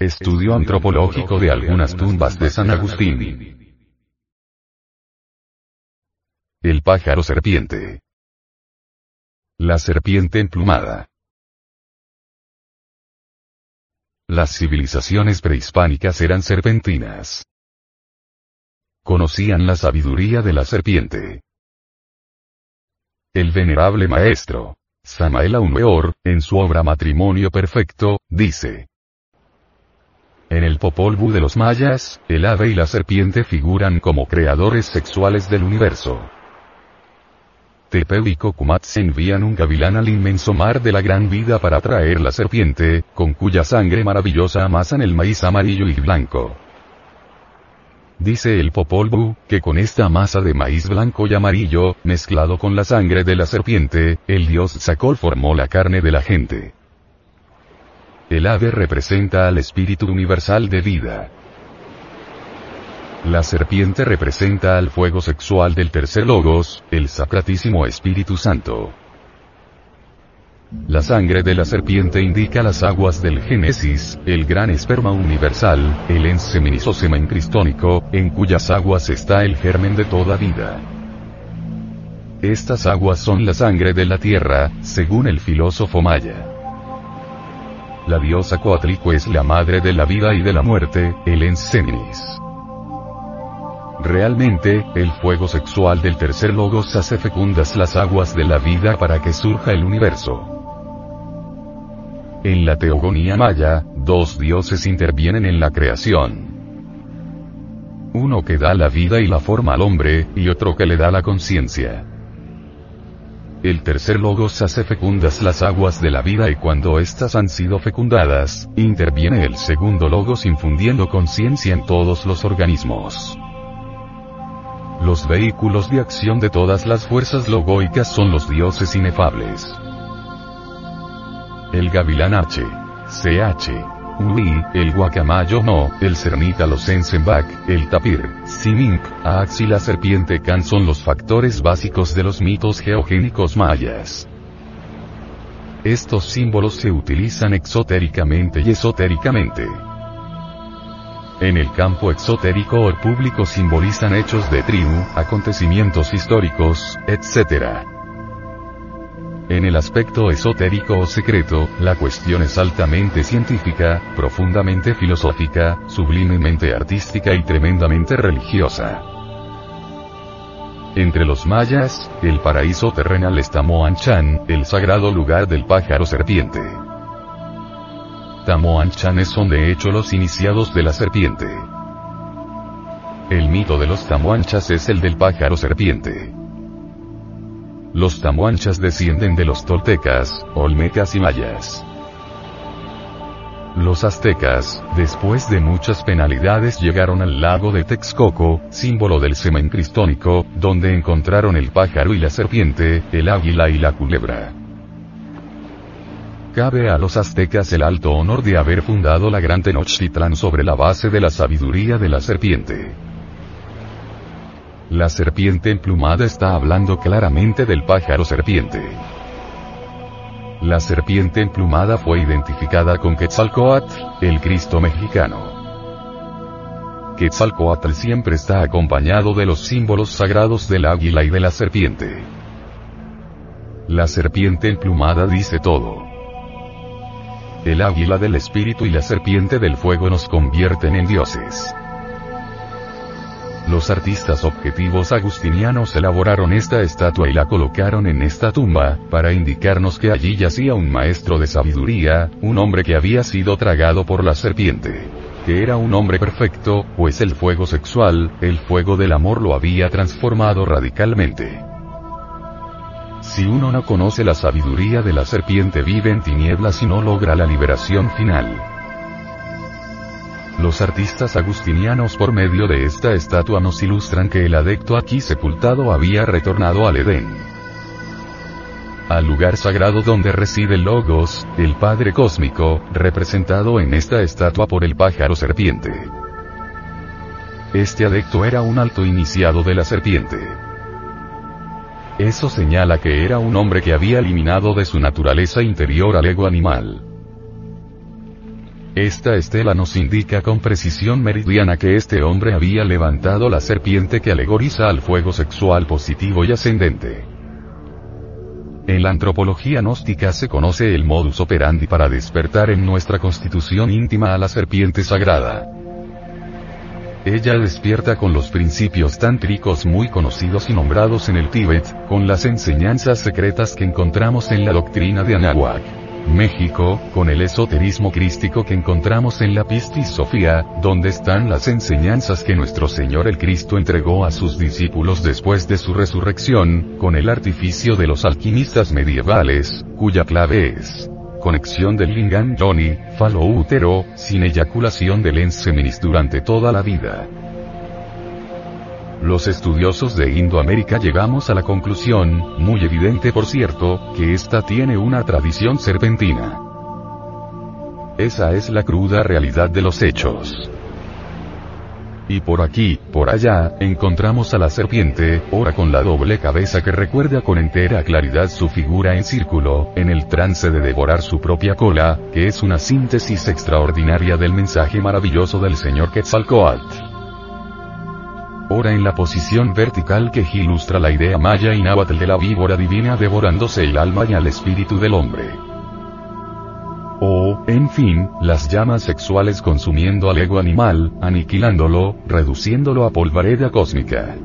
Estudio antropológico de algunas tumbas de San Agustín. El pájaro serpiente. La serpiente emplumada. Las civilizaciones prehispánicas eran serpentinas. Conocían la sabiduría de la serpiente. El venerable maestro, Samael Aumeor, en su obra Matrimonio Perfecto, dice. En el Popol Vuh de los mayas, el ave y la serpiente figuran como creadores sexuales del universo. Tepeu y Cocumat se envían un gavilán al inmenso mar de la gran vida para traer la serpiente, con cuya sangre maravillosa amasan el maíz amarillo y blanco. Dice el Popol Vuh, que con esta masa de maíz blanco y amarillo, mezclado con la sangre de la serpiente, el dios Sacol formó la carne de la gente. El ave representa al espíritu universal de vida. La serpiente representa al fuego sexual del tercer logos, el sacratísimo Espíritu Santo. La sangre de la serpiente indica las aguas del Génesis, el gran esperma universal, el en cristónico, en cuyas aguas está el germen de toda vida. Estas aguas son la sangre de la tierra, según el filósofo maya. La diosa Coatlico es la madre de la vida y de la muerte, el Enseminis. Realmente, el fuego sexual del tercer logos hace fecundas las aguas de la vida para que surja el universo. En la teogonía maya, dos dioses intervienen en la creación. Uno que da la vida y la forma al hombre, y otro que le da la conciencia. El tercer logos hace fecundas las aguas de la vida y cuando éstas han sido fecundadas, interviene el segundo logos infundiendo conciencia en todos los organismos. Los vehículos de acción de todas las fuerzas logoicas son los dioses inefables. El gavilán H. CH. Ui, el guacamayo no, el cernita los ensenbak, el tapir, simink, aax y la serpiente can son los factores básicos de los mitos geogénicos mayas. Estos símbolos se utilizan exotéricamente y esotéricamente. En el campo exotérico o público simbolizan hechos de tribu, acontecimientos históricos, etc. En el aspecto esotérico o secreto, la cuestión es altamente científica, profundamente filosófica, sublimemente artística y tremendamente religiosa. Entre los mayas, el paraíso terrenal es Tamoanchan, el sagrado lugar del pájaro serpiente. Tamoanchanes son de hecho los iniciados de la serpiente. El mito de los Tamoanchas es el del pájaro serpiente. Los tamuanchas descienden de los toltecas, olmecas y mayas. Los aztecas, después de muchas penalidades llegaron al lago de Texcoco, símbolo del semen cristónico, donde encontraron el pájaro y la serpiente, el águila y la culebra. Cabe a los aztecas el alto honor de haber fundado la gran Tenochtitlán sobre la base de la sabiduría de la serpiente. La serpiente emplumada está hablando claramente del pájaro serpiente. La serpiente emplumada fue identificada con Quetzalcoatl, el Cristo mexicano. Quetzalcoatl siempre está acompañado de los símbolos sagrados del águila y de la serpiente. La serpiente emplumada dice todo. El águila del espíritu y la serpiente del fuego nos convierten en dioses. Los artistas objetivos agustinianos elaboraron esta estatua y la colocaron en esta tumba, para indicarnos que allí yacía un maestro de sabiduría, un hombre que había sido tragado por la serpiente. Que era un hombre perfecto, pues el fuego sexual, el fuego del amor lo había transformado radicalmente. Si uno no conoce la sabiduría de la serpiente vive en tinieblas y no logra la liberación final. Los artistas agustinianos por medio de esta estatua nos ilustran que el adecto aquí sepultado había retornado al Edén. Al lugar sagrado donde reside Logos, el Padre Cósmico, representado en esta estatua por el pájaro serpiente. Este adecto era un alto iniciado de la serpiente. Eso señala que era un hombre que había eliminado de su naturaleza interior al ego animal. Esta estela nos indica con precisión meridiana que este hombre había levantado la serpiente que alegoriza al fuego sexual positivo y ascendente. En la antropología gnóstica se conoce el modus operandi para despertar en nuestra constitución íntima a la serpiente sagrada. Ella despierta con los principios tántricos muy conocidos y nombrados en el Tíbet, con las enseñanzas secretas que encontramos en la doctrina de Anahuac. México, con el esoterismo crístico que encontramos en la Pistis Sofía, donde están las enseñanzas que nuestro Señor el Cristo entregó a sus discípulos después de su resurrección, con el artificio de los alquimistas medievales, cuya clave es conexión del lingam yoni, falo útero, sin eyaculación del enseminis durante toda la vida. Los estudiosos de Indoamérica llegamos a la conclusión, muy evidente por cierto, que esta tiene una tradición serpentina. Esa es la cruda realidad de los hechos. Y por aquí, por allá, encontramos a la serpiente, ora con la doble cabeza que recuerda con entera claridad su figura en círculo, en el trance de devorar su propia cola, que es una síntesis extraordinaria del mensaje maravilloso del señor Quetzalcoatl. Ora en la posición vertical que ilustra la idea maya y náhuatl de la víbora divina devorándose el alma y al espíritu del hombre. O, en fin, las llamas sexuales consumiendo al ego animal, aniquilándolo, reduciéndolo a polvareda cósmica.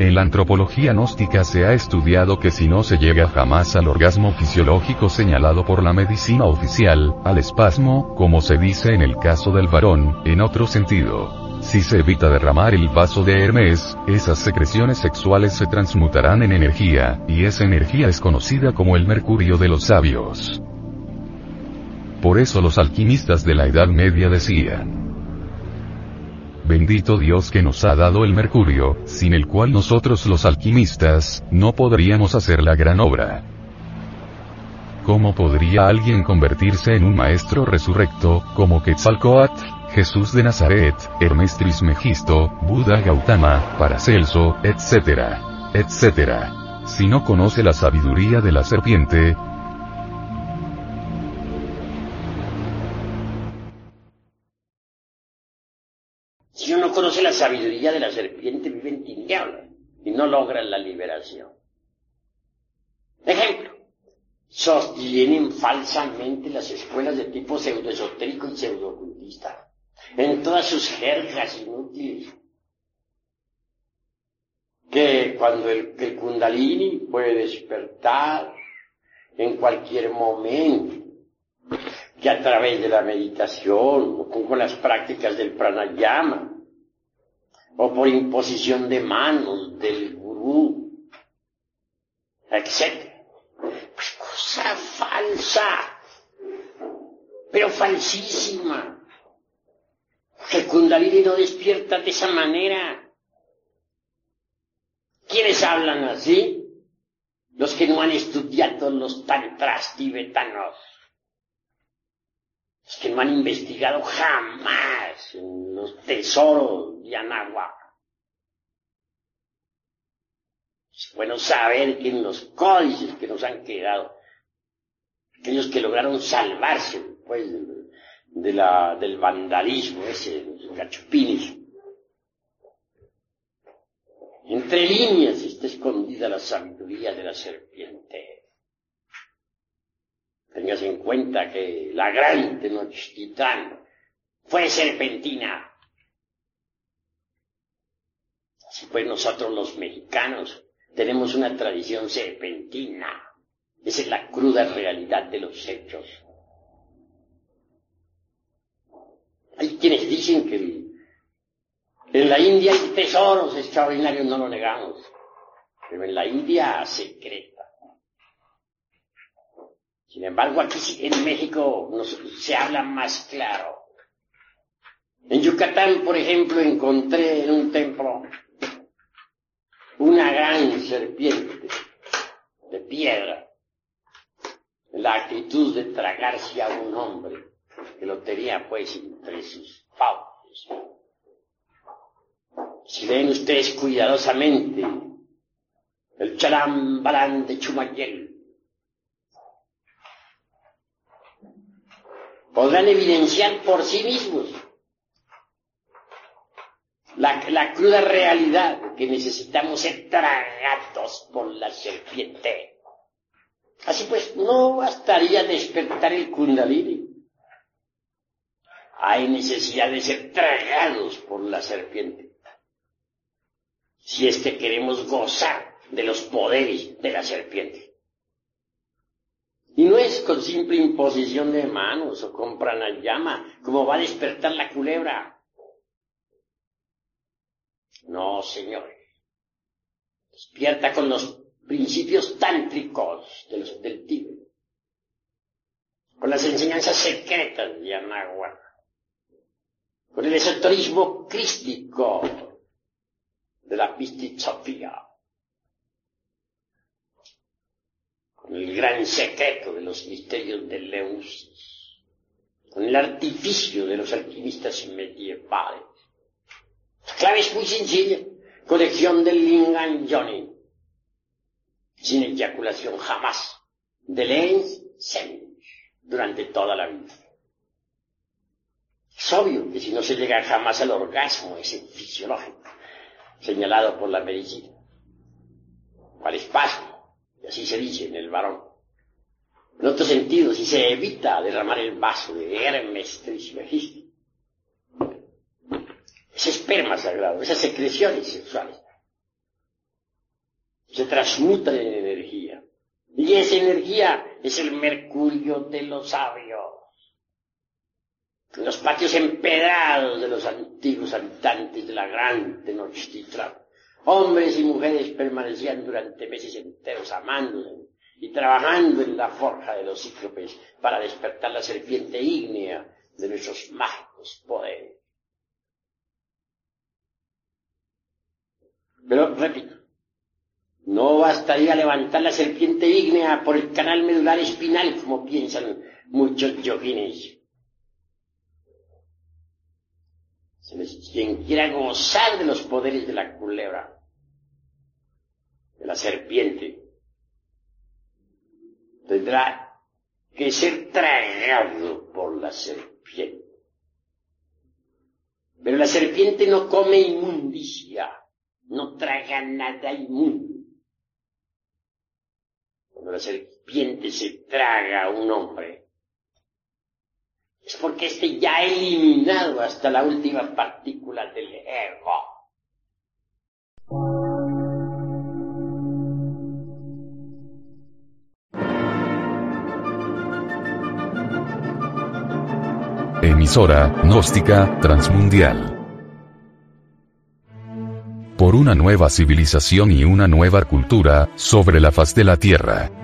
En la antropología gnóstica se ha estudiado que si no se llega jamás al orgasmo fisiológico señalado por la medicina oficial, al espasmo, como se dice en el caso del varón, en otro sentido, si se evita derramar el vaso de Hermes, esas secreciones sexuales se transmutarán en energía, y esa energía es conocida como el mercurio de los sabios. Por eso los alquimistas de la Edad Media decían, Bendito Dios que nos ha dado el mercurio, sin el cual nosotros los alquimistas, no podríamos hacer la gran obra. ¿Cómo podría alguien convertirse en un maestro resurrecto, como Quetzalcoatl? Jesús de Nazaret, Hermes Trismegisto, Buda Gautama, Paracelso, etc. etc. Si no conoce la sabiduría de la serpiente, Si uno conoce la sabiduría de la serpiente, vive en tinieblas y no logra la liberación. Ejemplo. Sostienen falsamente las escuelas de tipo pseudoesotérico y pseudoocultista en todas sus jergas inútiles. Que cuando el, el kundalini puede despertar en cualquier momento, que a través de la meditación o con las prácticas del pranayama, o por imposición de manos del gurú, etc. Pues cosa falsa, pero falsísima. El Kundalini no despierta de esa manera. ¿Quiénes hablan así? Los que no han estudiado los tantras tibetanos. Los que no han investigado jamás en los tesoros de Anahuac. Es bueno saber que en los códices que nos han quedado, aquellos que lograron salvarse pues, de la, del vandalismo, ese, los gachupines. Entre líneas está escondida la sabiduría de la serpiente. Tengas en cuenta que la gran Tenochtitlan fue serpentina. Así pues nosotros los mexicanos tenemos una tradición serpentina. Esa es la cruda realidad de los hechos. Hay quienes dicen que en la India hay tesoros extraordinarios, no lo negamos, pero en la India secreta. Sin embargo, aquí en México se habla más claro. En Yucatán, por ejemplo, encontré en un templo una gran serpiente de piedra, en la actitud de tragarse a un hombre que lo tenía pues entre sus fauces. Si ven ustedes cuidadosamente el chalambalán de Chumayel, podrán evidenciar por sí mismos la, la cruda realidad que necesitamos ser tragados por la serpiente. Así pues, no bastaría despertar el kundalini. Hay necesidad de ser tragados por la serpiente. Si es que queremos gozar de los poderes de la serpiente. Y no es con simple imposición de manos o con pranayama como va a despertar la culebra. No, señores. Despierta con los principios tántricos del Tíbet. Con las enseñanzas secretas de Anahuac. Con el esoterismo crístico de la Pistisofía. Con el gran secreto de los misterios de Leusis. Con el artificio de los alquimistas medievales la clave es muy sencilla. Colección del Lingam Johnny. Sin eyaculación jamás. De Lens Sen. Durante toda la vida. Es obvio que si no se llega jamás al orgasmo, ese fisiológico, señalado por la medicina, al espasmo, y así se dice en el varón. En otro sentido, si se evita derramar el vaso de Hermes Trismegisto, ese esperma sagrado, esas secreciones sexuales, se transmutan en energía. Y esa energía es el mercurio de los sabios. Los patios empedrados de los antiguos habitantes de la gran Tenochtitlan, hombres y mujeres permanecían durante meses enteros amándose y trabajando en la forja de los cíclopes para despertar la serpiente ígnea de nuestros mágicos poderes. Pero, repito, no bastaría levantar la serpiente ígnea por el canal medular espinal, como piensan muchos yogines. Quien quiera gozar de los poderes de la culebra, de la serpiente, tendrá que ser tragado por la serpiente. Pero la serpiente no come inmundicia no traga nada inmundo. Cuando la serpiente se traga a un hombre, es porque éste ya ha eliminado hasta la última partícula del ego. Emisora, gnóstica, transmundial por una nueva civilización y una nueva cultura, sobre la faz de la Tierra.